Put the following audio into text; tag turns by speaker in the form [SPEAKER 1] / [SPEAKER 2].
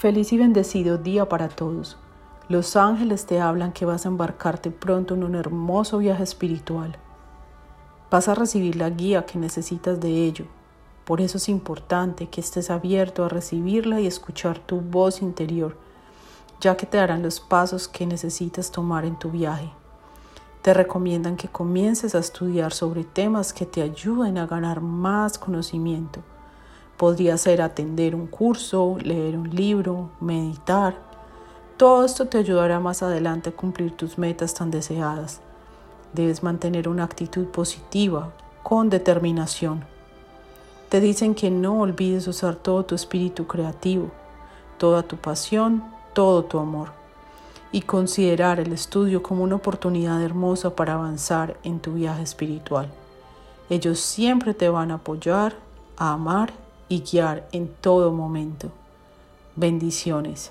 [SPEAKER 1] Feliz y bendecido día para todos. Los ángeles te hablan que vas a embarcarte pronto en un hermoso viaje espiritual. Vas a recibir la guía que necesitas de ello. Por eso es importante que estés abierto a recibirla y escuchar tu voz interior, ya que te darán los pasos que necesitas tomar en tu viaje. Te recomiendan que comiences a estudiar sobre temas que te ayuden a ganar más conocimiento Podría ser atender un curso, leer un libro, meditar. Todo esto te ayudará más adelante a cumplir tus metas tan deseadas. Debes mantener una actitud positiva, con determinación. Te dicen que no olvides usar todo tu espíritu creativo, toda tu pasión, todo tu amor y considerar el estudio como una oportunidad hermosa para avanzar en tu viaje espiritual. Ellos siempre te van a apoyar, a amar y guiar en todo momento. Bendiciones.